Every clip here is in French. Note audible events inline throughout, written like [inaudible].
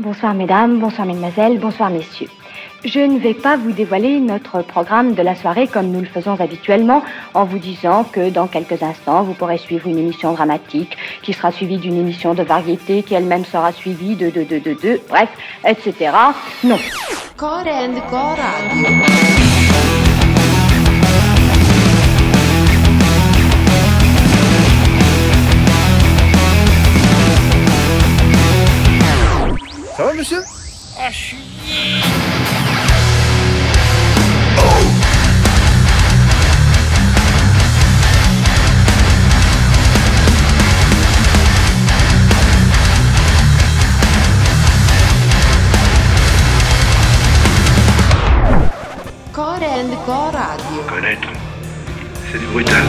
Bonsoir mesdames, bonsoir mesdemoiselles, bonsoir messieurs. Je ne vais pas vous dévoiler notre programme de la soirée comme nous le faisons habituellement en vous disant que dans quelques instants vous pourrez suivre une émission dramatique qui sera suivie d'une émission de variété qui elle-même sera suivie de de de de de bref etc. Non. Radio. Ça va, monsieur Core and Core Radio. Connaître, c'est du brutal.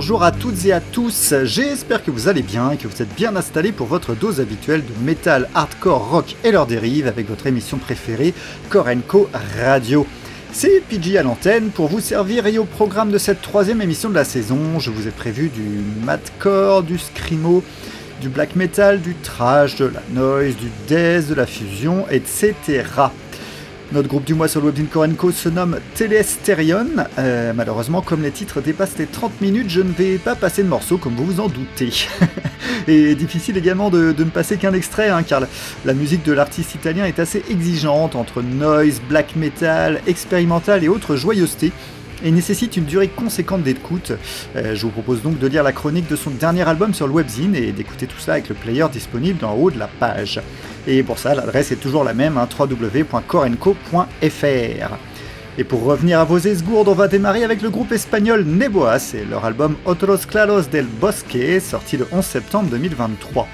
Bonjour à toutes et à tous, j'espère que vous allez bien et que vous êtes bien installés pour votre dose habituelle de métal, hardcore, rock et leurs dérives avec votre émission préférée, Korenko Radio. C'est PG à l'antenne pour vous servir et au programme de cette troisième émission de la saison, je vous ai prévu du madcore, du screamo, du black metal, du trash, de la noise, du death, de la fusion, etc. Notre groupe du mois sur le web Korenko se nomme Telesterion. Euh, malheureusement, comme les titres dépassent les 30 minutes, je ne vais pas passer de morceaux comme vous vous en doutez. [laughs] Et difficile également de, ne passer qu'un extrait, hein, car la musique de l'artiste italien est assez exigeante entre noise, black metal, expérimental et autres joyeusetés et nécessite une durée conséquente d'écoute. Euh, je vous propose donc de lire la chronique de son dernier album sur le webzine et d'écouter tout ça avec le player disponible en haut de la page. Et pour ça, l'adresse est toujours la même, hein. Et pour revenir à vos esgourdes, on va démarrer avec le groupe espagnol Neboas et leur album Otros Claros del Bosque, sorti le 11 septembre 2023.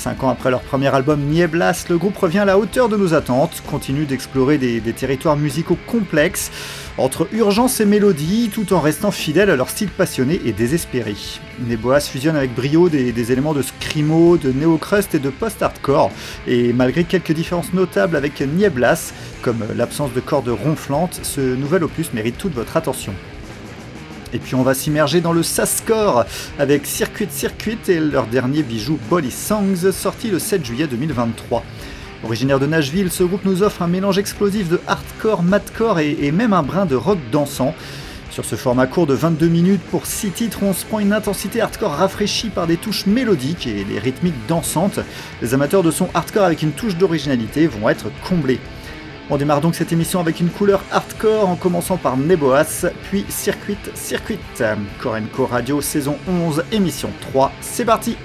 Cinq ans après leur premier album Nieblas, le groupe revient à la hauteur de nos attentes, continue d'explorer des, territoires musicaux complexes, entre urgence et mélodie, tout en restant fidèle à leur style passionné et désespéré. Neboas fusionne avec brio des, éléments de screamo, de néocrust et de post-hardcore, et malgré quelques différences notables avec Nieblas, comme l'absence de cordes ronflantes, ce nouvel opus mérite toute votre attention. Et puis on va s'immerger dans le Sascore avec Circuit Circuit et leur dernier bijou Body Songs sorti le 7 juillet 2023. Originaire de Nashville, ce groupe nous offre un mélange explosif de hardcore, madcore et, et même un brin de rock dansant. Sur ce format court de 22 minutes pour 6 titres, on se prend une intensité hardcore rafraîchie par des touches mélodiques et des rythmiques dansantes. Les amateurs de son hardcore avec une touche d'originalité vont être comblés. On démarre donc cette émission avec une couleur hardcore en commençant par Neboas, puis Circuit Circuit. Korenko Radio saison 11, émission 3, c'est parti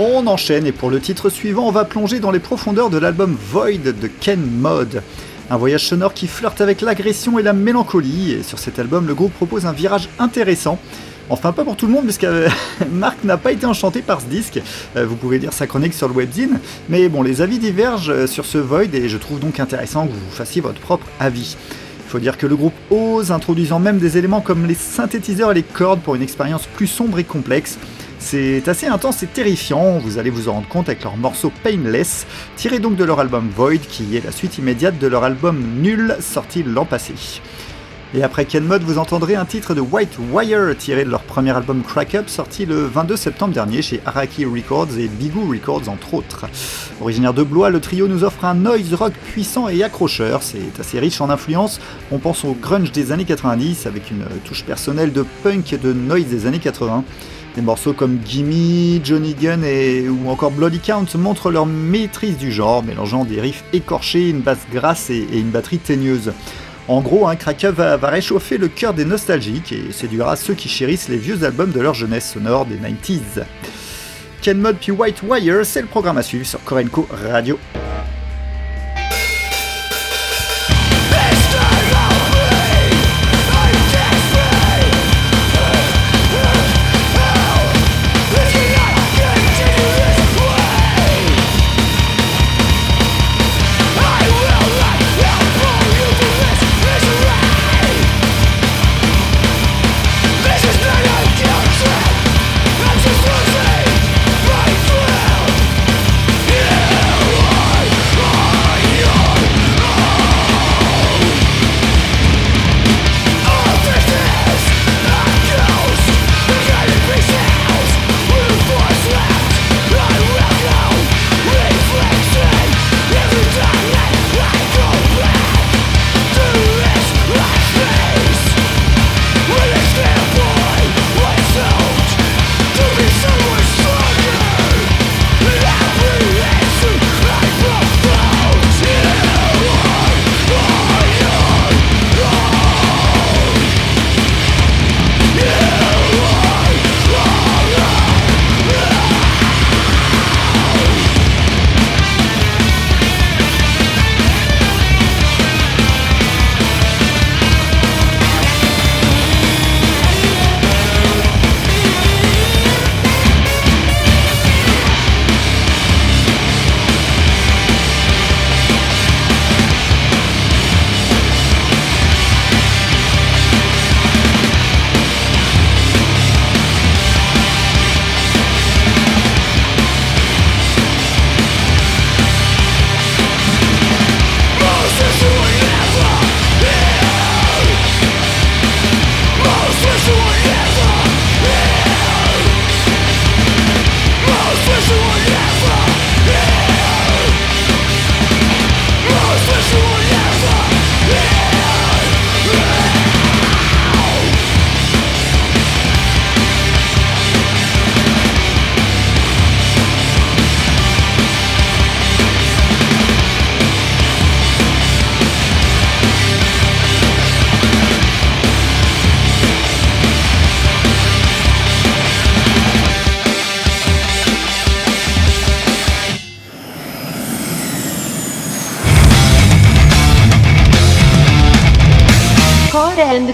On enchaîne et pour le titre suivant, on va plonger dans les profondeurs de l'album Void de Ken Mod. Un voyage sonore qui flirte avec l'agression et la mélancolie, et sur cet album, le groupe propose un virage intéressant. Enfin, pas pour tout le monde, puisque [laughs] Marc n'a pas été enchanté par ce disque. Euh, vous pouvez lire sa chronique sur le webzine. Mais bon, les avis divergent euh, sur ce Void, et je trouve donc intéressant que vous fassiez votre propre avis. Il faut dire que le groupe ose, introduisant même des éléments comme les synthétiseurs et les cordes pour une expérience plus sombre et complexe. C'est assez intense et terrifiant, vous allez vous en rendre compte avec leur morceau Painless, tiré donc de leur album Void, qui est la suite immédiate de leur album Nul, sorti l'an passé. Et après Ken Mod, vous entendrez un titre de White Wire tiré de leur premier album Crack Up, sorti le 22 septembre dernier chez Araki Records et Bigoo Records entre autres. Originaire de Blois, le trio nous offre un noise rock puissant et accrocheur, c'est assez riche en influence, on pense au grunge des années 90 avec une touche personnelle de punk et de noise des années 80. Des morceaux comme Gimme, Johnny Gun ou encore Bloody Count montrent leur maîtrise du genre, mélangeant des riffs écorchés, une basse grasse et, une batterie teigneuse. En gros, un va, réchauffer le cœur des nostalgiques et séduira ceux qui chérissent les vieux albums de leur jeunesse sonore des 90s. Ken Mod puis White Wire, c'est le programme à suivre sur Korenko Radio.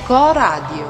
Co Radio.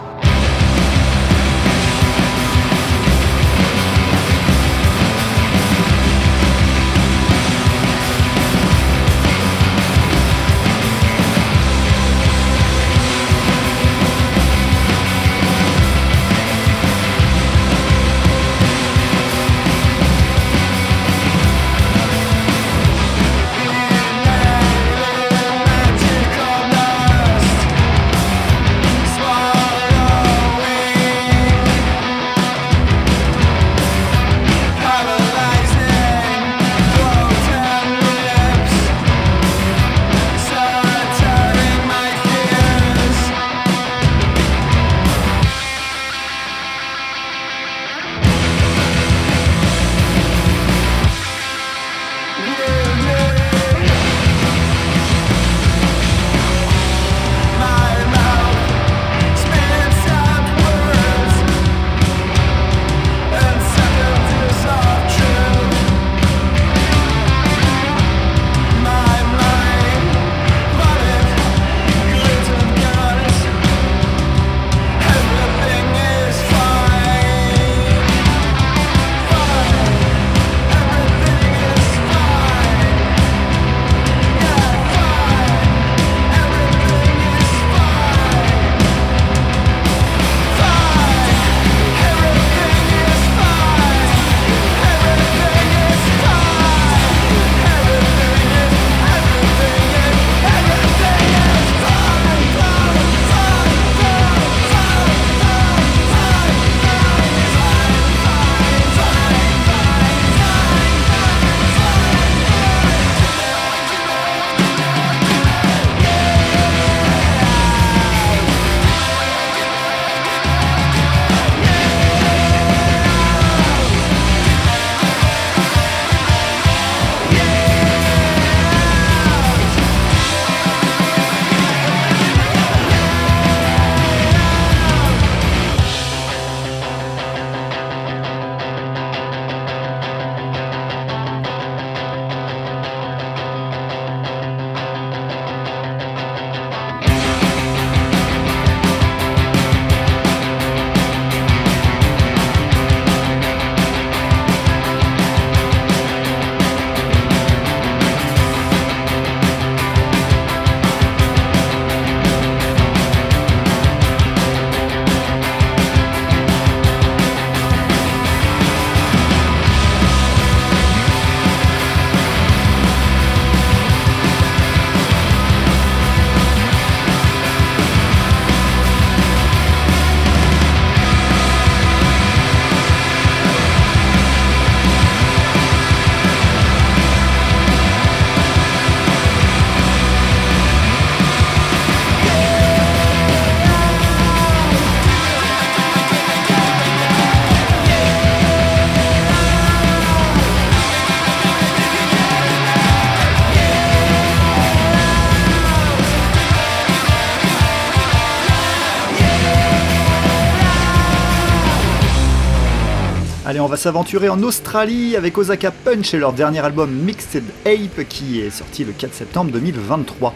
Va s'aventurer en Australie avec Osaka Punch et leur dernier album Mixed Ape qui est sorti le 4 septembre 2023.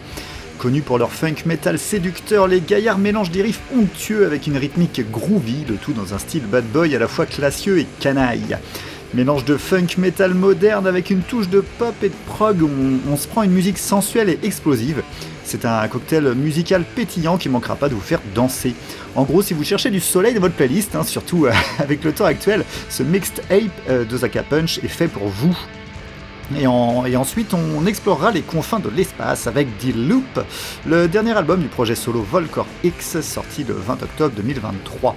Connus pour leur funk metal séducteur, les gaillards mélangent des riffs onctueux avec une rythmique groovy, le tout dans un style bad boy à la fois classieux et canaille. Mélange de funk metal moderne avec une touche de pop et de prog, on, on se prend une musique sensuelle et explosive. C'est un cocktail musical pétillant qui manquera pas de vous faire danser. En gros, si vous cherchez du soleil dans votre playlist, hein, surtout euh, [laughs] avec le temps actuel, ce Mixed Ape euh, de Zaka Punch est fait pour vous. Et, ensuite, on explorera les confins de l'espace avec The Loop, le dernier album du projet solo Volcor X sorti le 20 octobre 2023.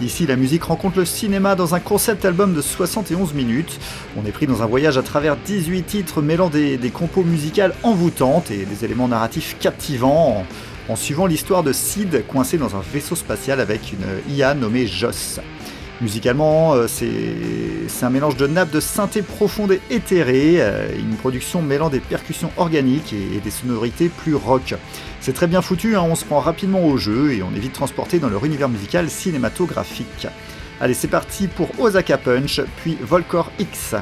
Ici, la musique rencontre le cinéma dans un concept album de 71 minutes. On est pris dans un voyage à travers 18 titres mêlant des, compos musicales envoûtantes et des éléments narratifs captivants en, suivant l'histoire de Sid coincé dans un vaisseau spatial avec une IA nommée Joss. Musicalement, euh, c'est un mélange de nappes de synthé profonde et éthérée, euh, une production mêlant des percussions organiques et des sonorités plus rock. C'est très bien foutu, hein, on se prend rapidement au jeu et on est vite transporté dans leur univers musical cinématographique. Allez, c'est parti pour Osaka Punch, puis Volcor X.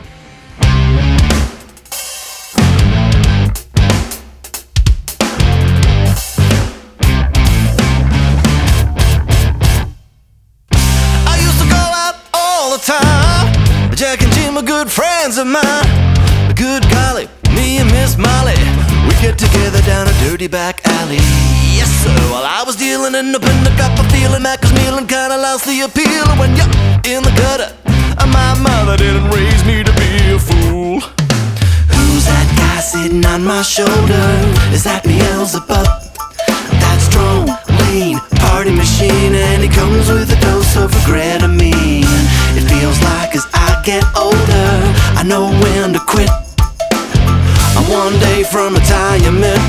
good friends of mine. Good golly, me and Miss Molly, we get together down a dirty back alley. Yes, sir. While I was dealing and up in the cup of feeling, Mac was kneeling, kinda lost the appeal. When you're in the gutter, uh, my mother didn't raise me to be a fool. Who's that guy sitting on my shoulder? Is that Beelzebub? That strong, lean party machine, and he comes with a dose of regret. I mean, it feels like as I get older. I know when to quit. I'm one day from retirement.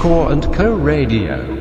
Core & Co Radio.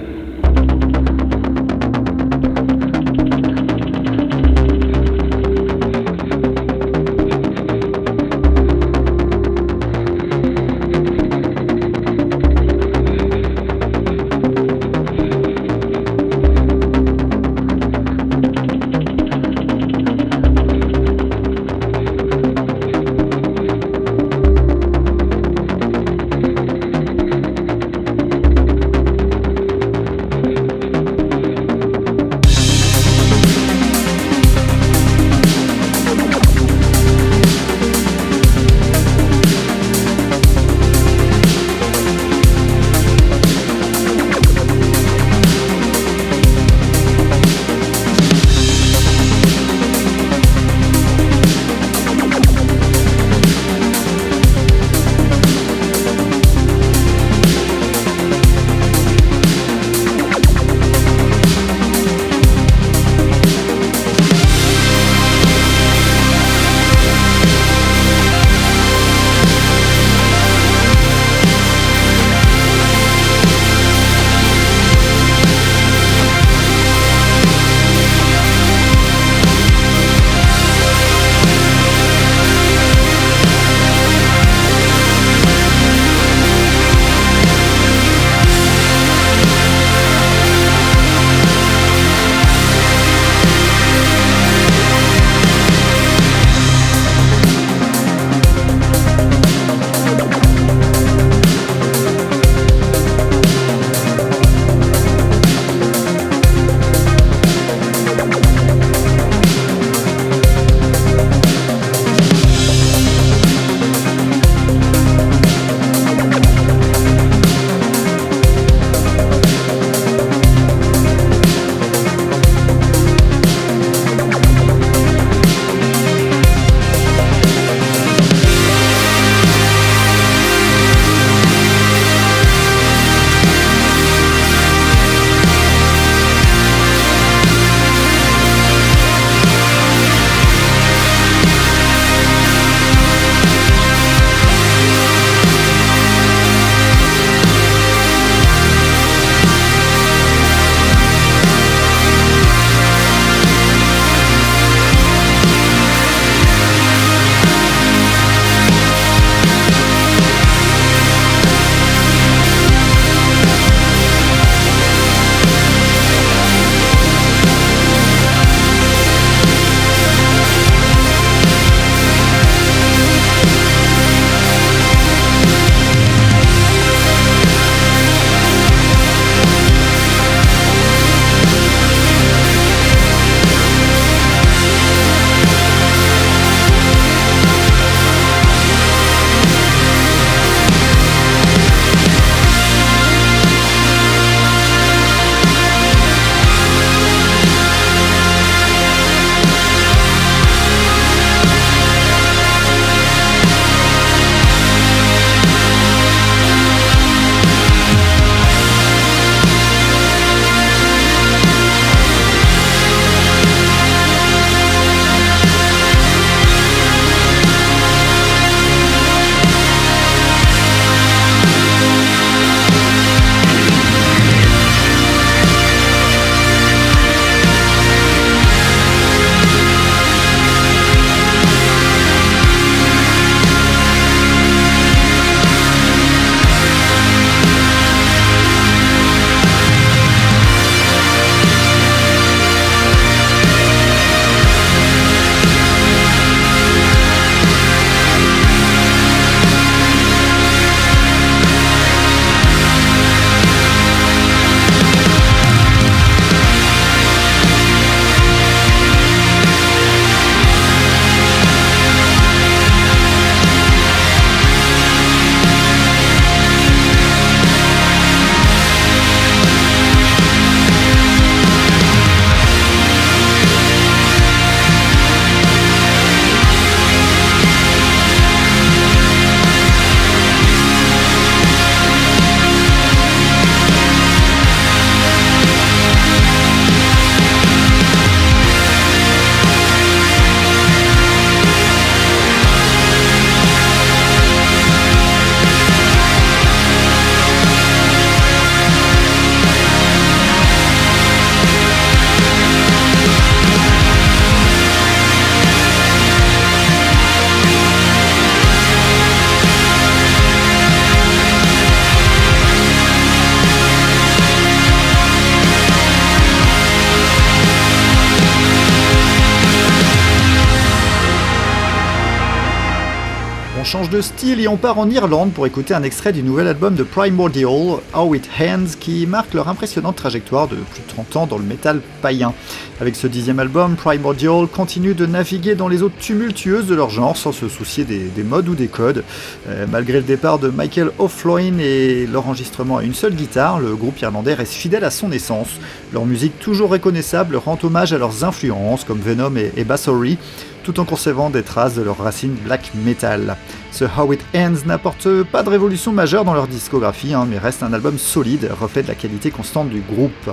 On part en Irlande pour écouter un extrait du nouvel album de Primordial, How It Hands, qui marque leur impressionnante trajectoire de plus de 30 ans dans le métal païen. Avec ce dixième album, Primordial continue de naviguer dans les eaux tumultueuses de leur genre sans se soucier des, modes ou des codes. Euh, malgré le départ de Michael O'Floyne et l'enregistrement à une seule guitare, le groupe irlandais reste fidèle à son essence. Leur musique toujours reconnaissable rend hommage à leurs influences comme Venom et, et Bassory, tout en conservant des traces de leurs racines black metal. Ce How It Ends n'apporte pas de révolution majeure dans leur discographie, hein, mais reste un album solide, reflet de la qualité constante du groupe.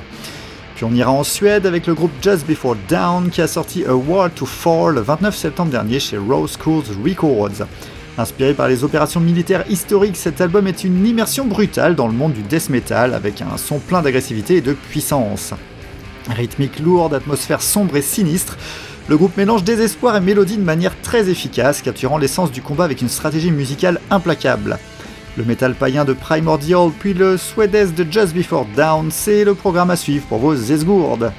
Puis on ira en Suède avec le groupe Just Before Down qui a sorti A War to Fall le 29 septembre dernier chez Rose Schools Records. Inspiré par les opérations militaires historiques, cet album est une immersion brutale dans le monde du death metal avec un son plein d'agressivité et de puissance. Rythmique lourde, atmosphère sombre et sinistre, le groupe mélange désespoir et mélodie de manière très efficace, capturant l'essence du combat avec une stratégie musicale implacable. Le métal païen de Primordial, puis le Swedish de Just Before Down, c'est le programme à suivre pour vos esgourdes.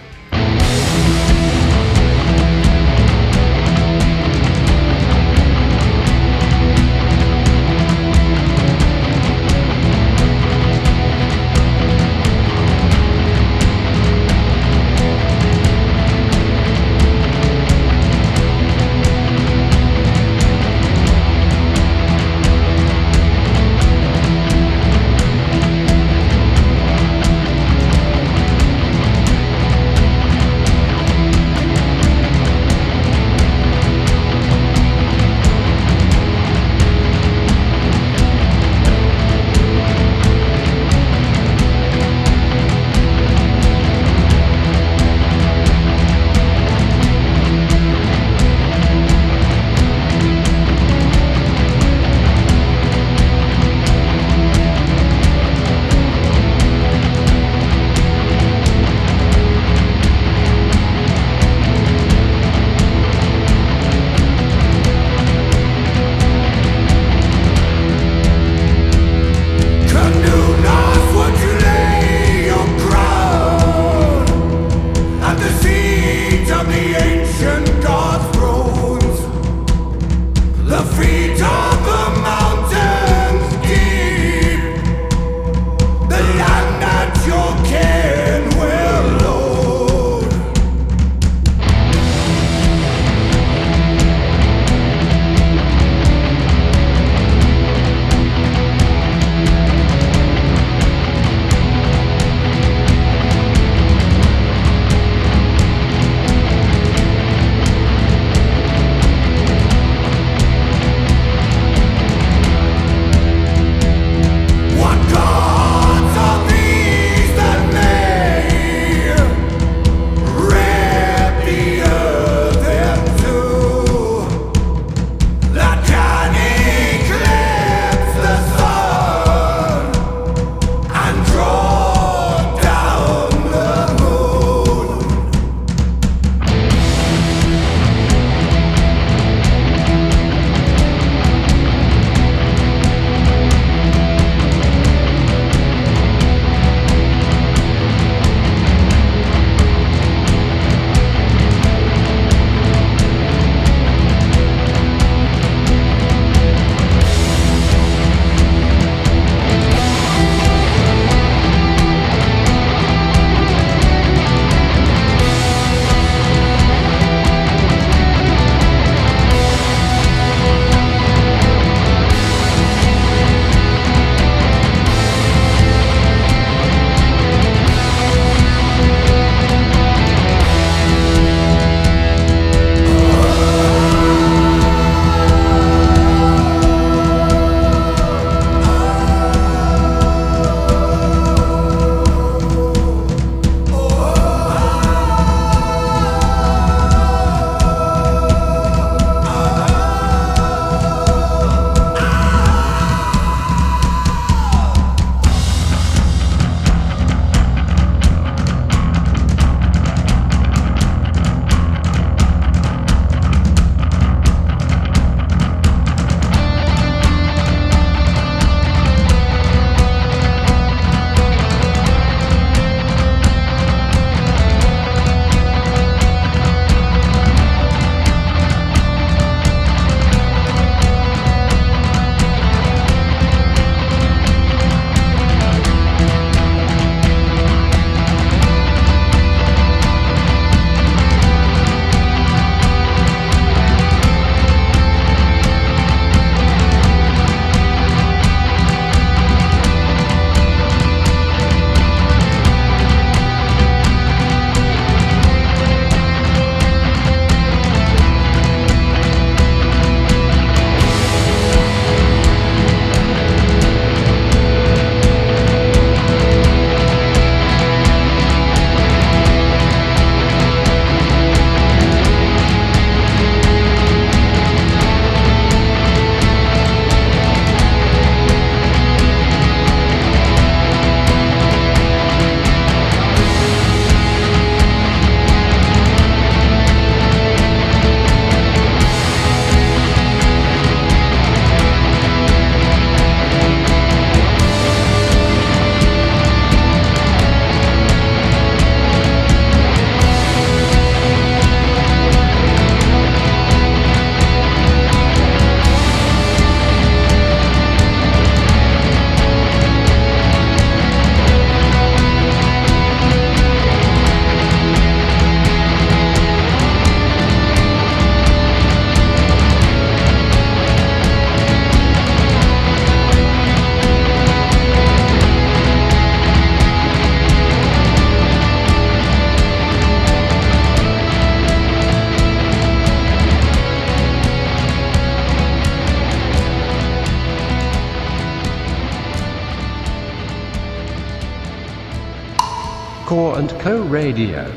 And Co Radio.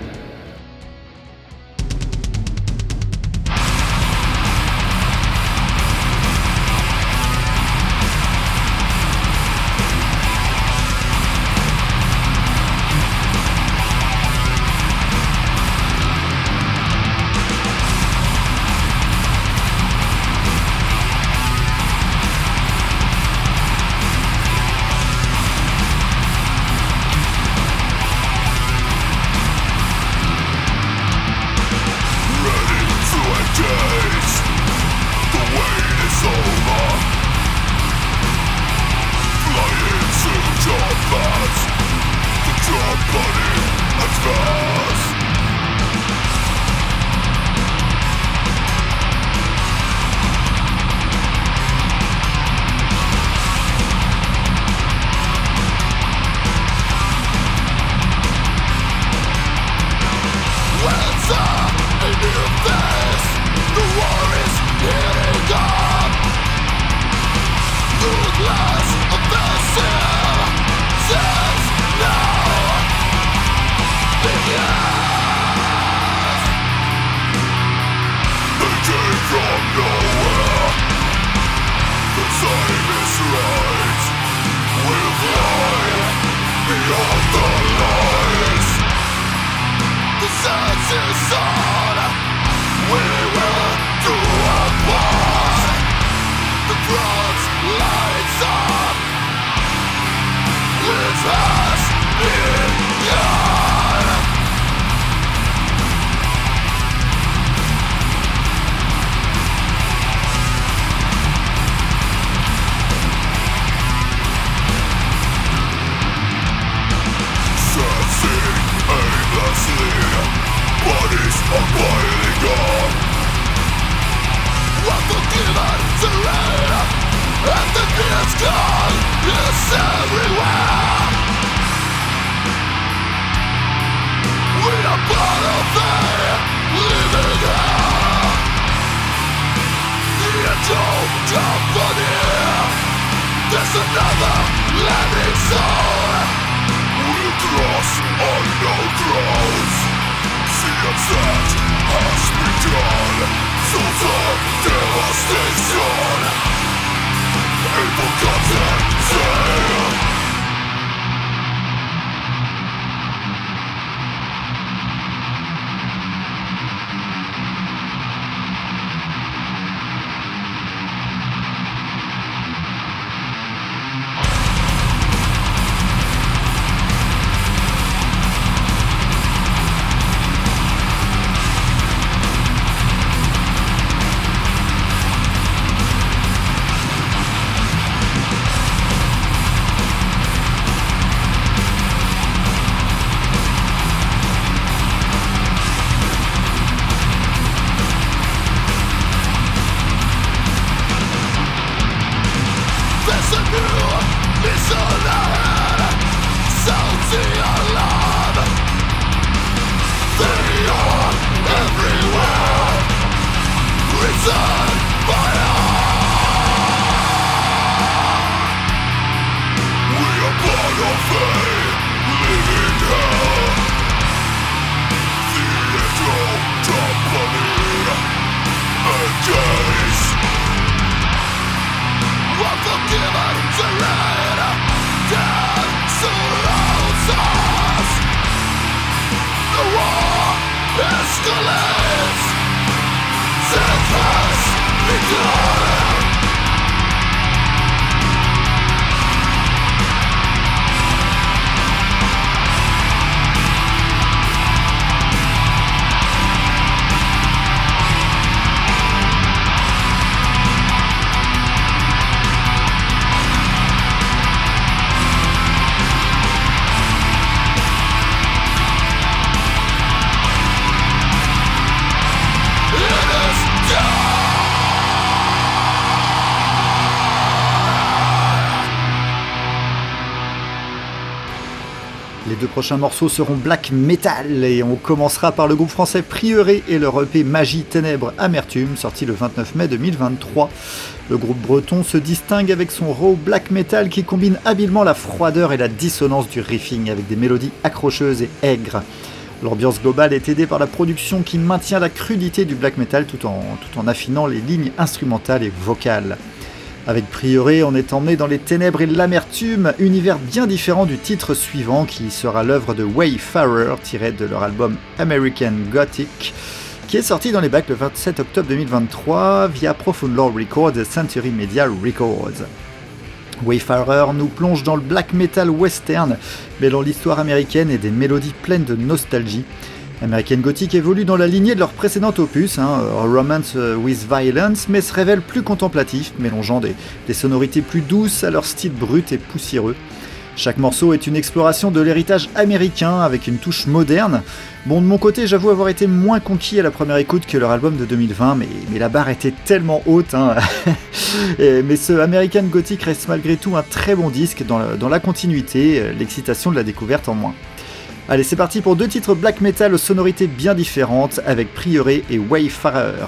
So nada, let it soar. Nitro on the drive. The surf, oh spectacular. So so, the restriction. But. Les deux prochains morceaux seront black metal et on commencera par le groupe français Prieuré et leur EP Magie, Ténèbres, Amertume sorti le 29 mai 2023. Le groupe breton se distingue avec son raw black metal qui combine habilement la froideur et la dissonance du riffing avec des mélodies accrocheuses et aigres. L'ambiance globale est aidée par la production qui maintient la crudité du black metal en, tout en affinant les lignes instrumentales et vocales. Avec Prioré, on est emmené dans les ténèbres et l'amertume, univers bien différent du titre suivant qui sera l'œuvre de Wayfarer tiré de leur album American Gothic qui est sorti dans les bacs le 27 octobre 2023 via Profound Lore Records et Century Media Records. Wayfarer nous plonge dans le black metal western, mêlant l'histoire américaine et des mélodies pleines de nostalgie. American Gothic évolue dans la lignée de leur précédent opus, hein, Romance with Violence, mais se révèle plus contemplatif, mélangeant des, des sonorités plus douces à leur style brut et poussiéreux. Chaque morceau est une exploration de l'héritage américain avec une touche moderne. Bon, de mon côté, j'avoue avoir été moins conquis à la première écoute que leur album de 2020, mais, la barre était tellement haute. Hein. [laughs] Mais ce American Gothic reste malgré tout un très bon disque dans la, continuité, l'excitation de la découverte en moins. Allez, c'est parti pour deux titres black metal aux sonorités bien différentes avec Prieuré et Wayfarer.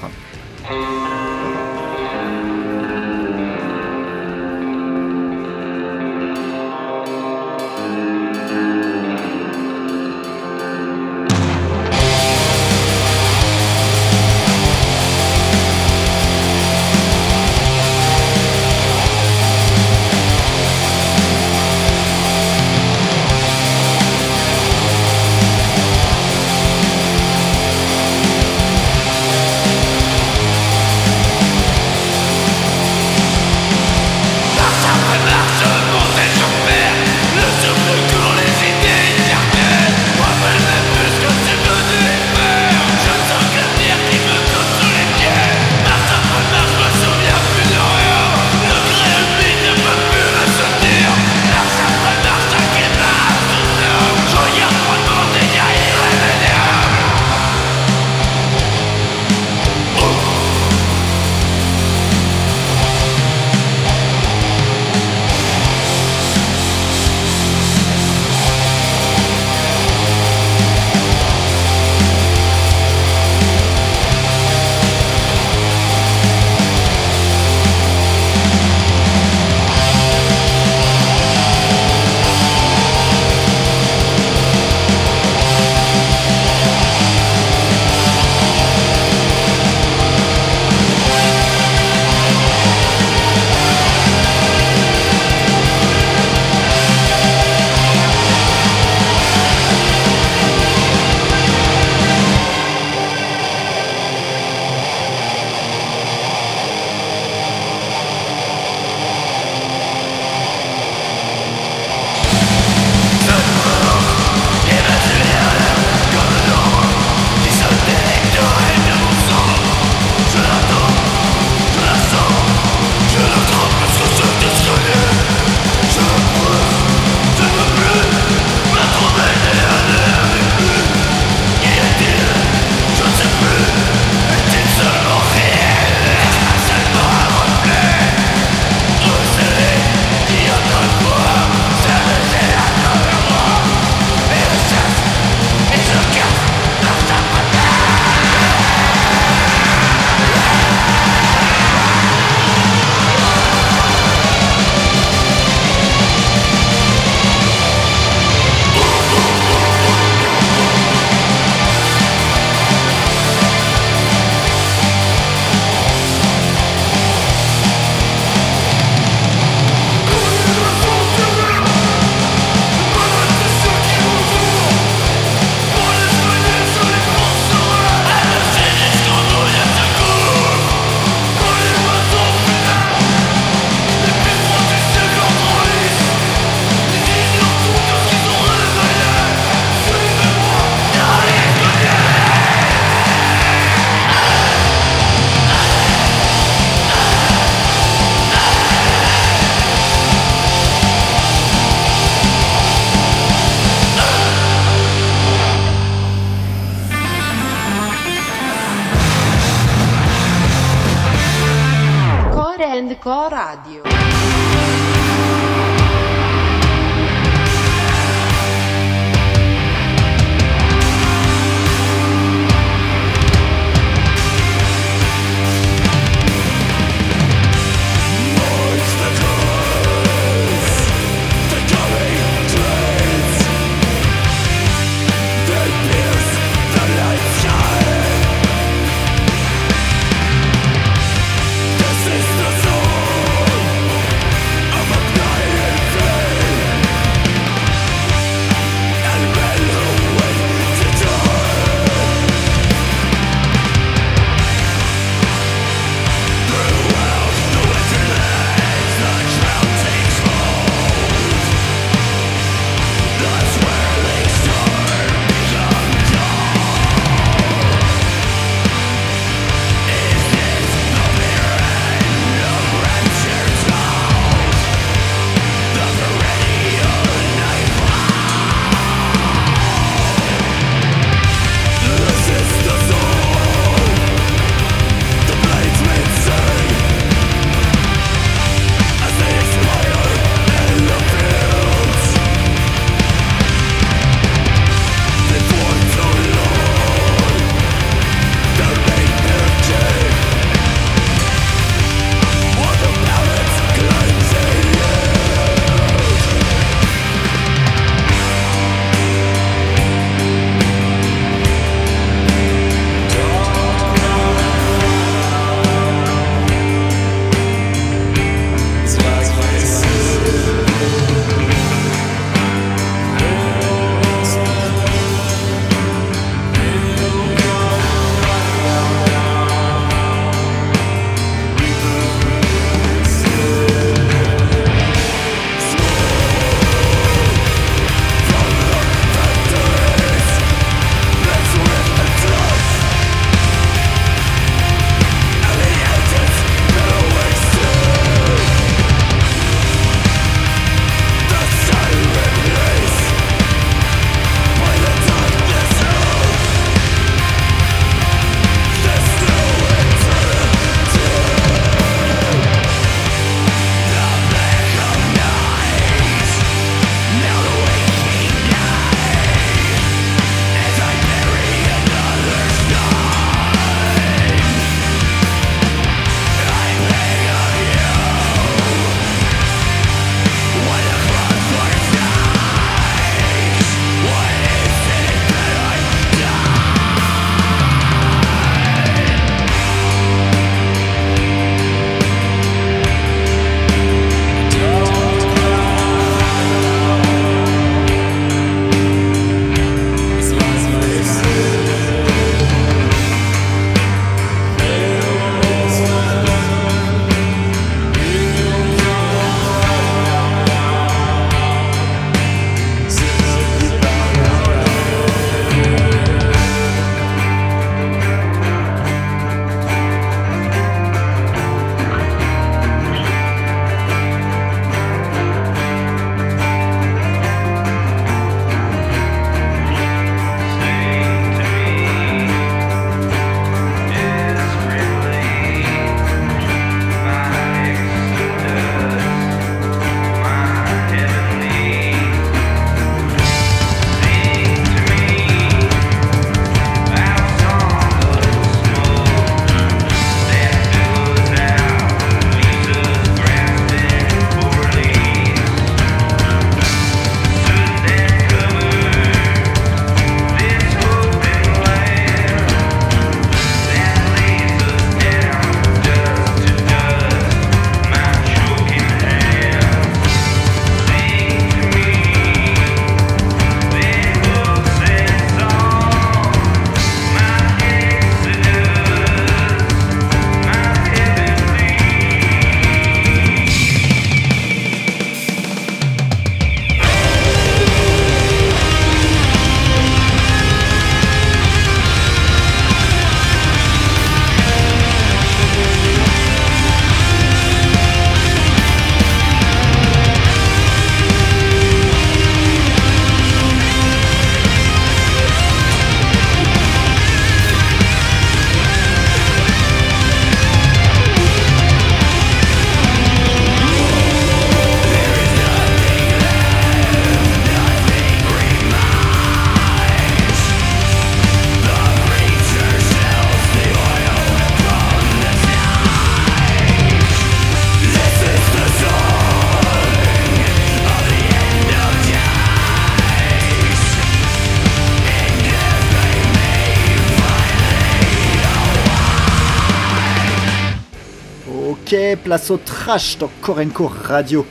Place trash dans Korenko Radio.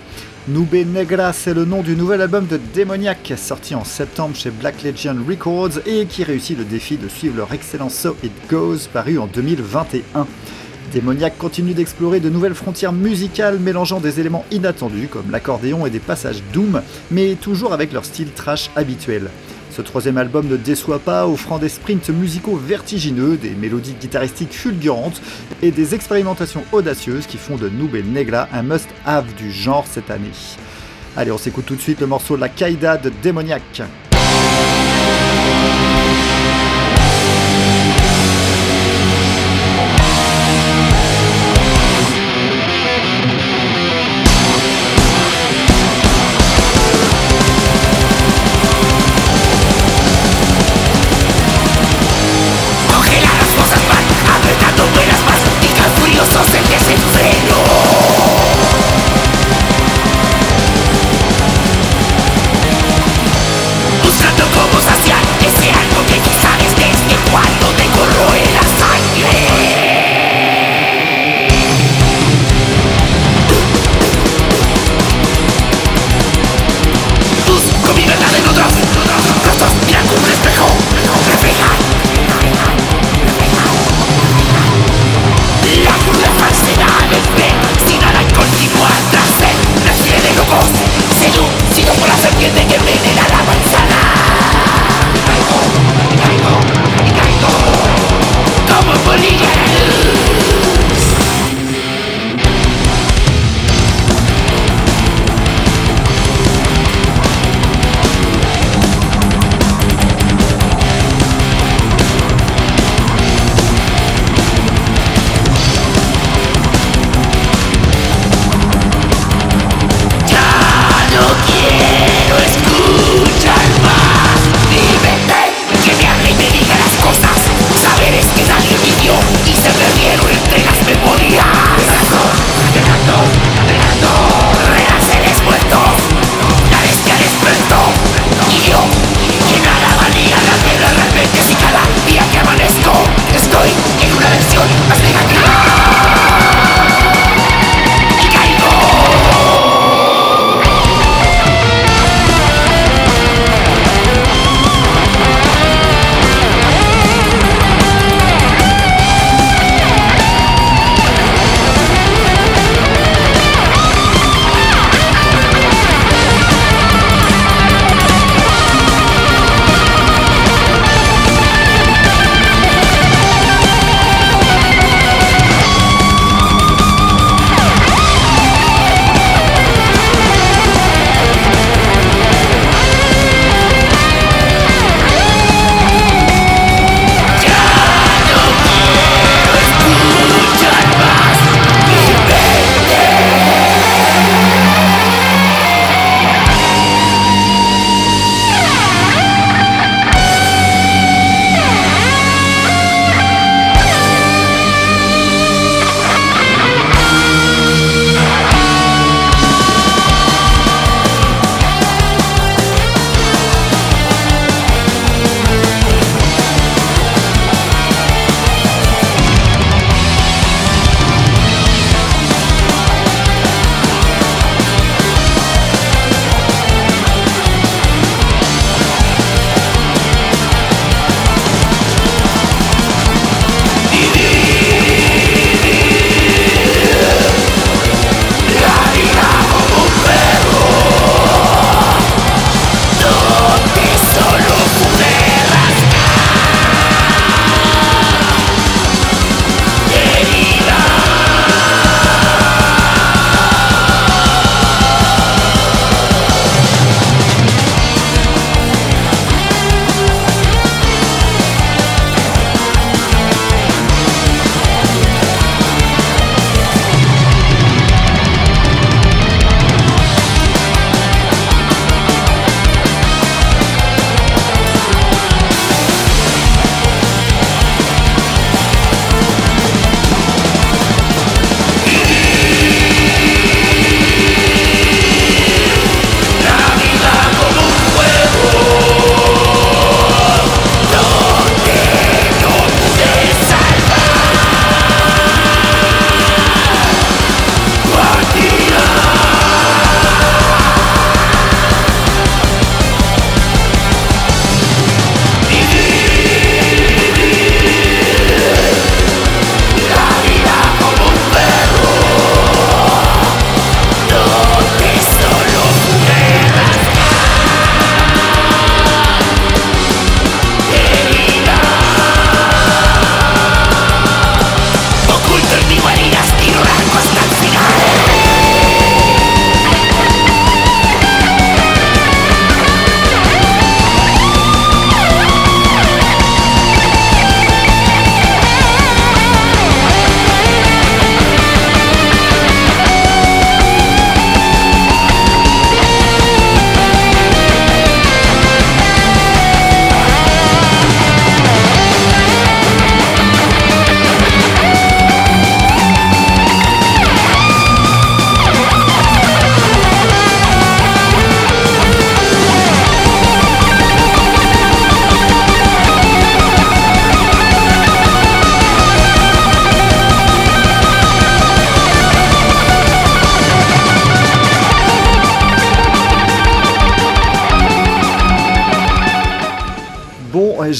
Nube Negra, c'est le nom du nouvel album de Demoniac, sorti en septembre chez Black Legion Records et qui réussit le défi de suivre leur excellent So It Goes, paru en 2021. Demoniac continue d'explorer de nouvelles frontières musicales mélangeant des éléments inattendus comme l'accordéon et des passages doom, mais toujours avec leur style trash habituel. Ce troisième album ne déçoit pas, offrant des sprints musicaux vertigineux, des mélodies guitaristiques fulgurantes et des expérimentations audacieuses qui font de Noob et Negla un must-have du genre cette année. Allez, on s'écoute tout de suite le morceau La Caïda de Démoniaque.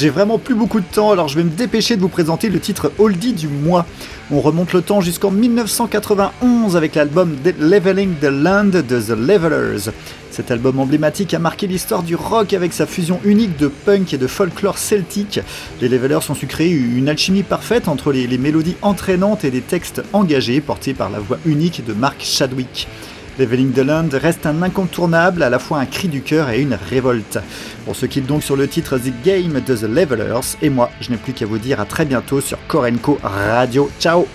J'ai vraiment plus beaucoup de temps, alors je vais me dépêcher de vous présenter le titre Oldie du mois. On remonte le temps jusqu'en 1991 avec l'album Leveling the Land de The Levelers. Cet album emblématique a marqué l'histoire du rock avec sa fusion unique de punk et de folklore celtique. Les Levelers ont su créer une alchimie parfaite entre les, les mélodies entraînantes et des textes engagés portés par la voix unique de Mark Chadwick. Leveling the Land reste un incontournable, à la fois un cri du cœur et une révolte. On se quitte donc sur le titre The Game de The Levelers, et moi, je n'ai plus qu'à vous dire à très bientôt sur Korenko Radio. Ciao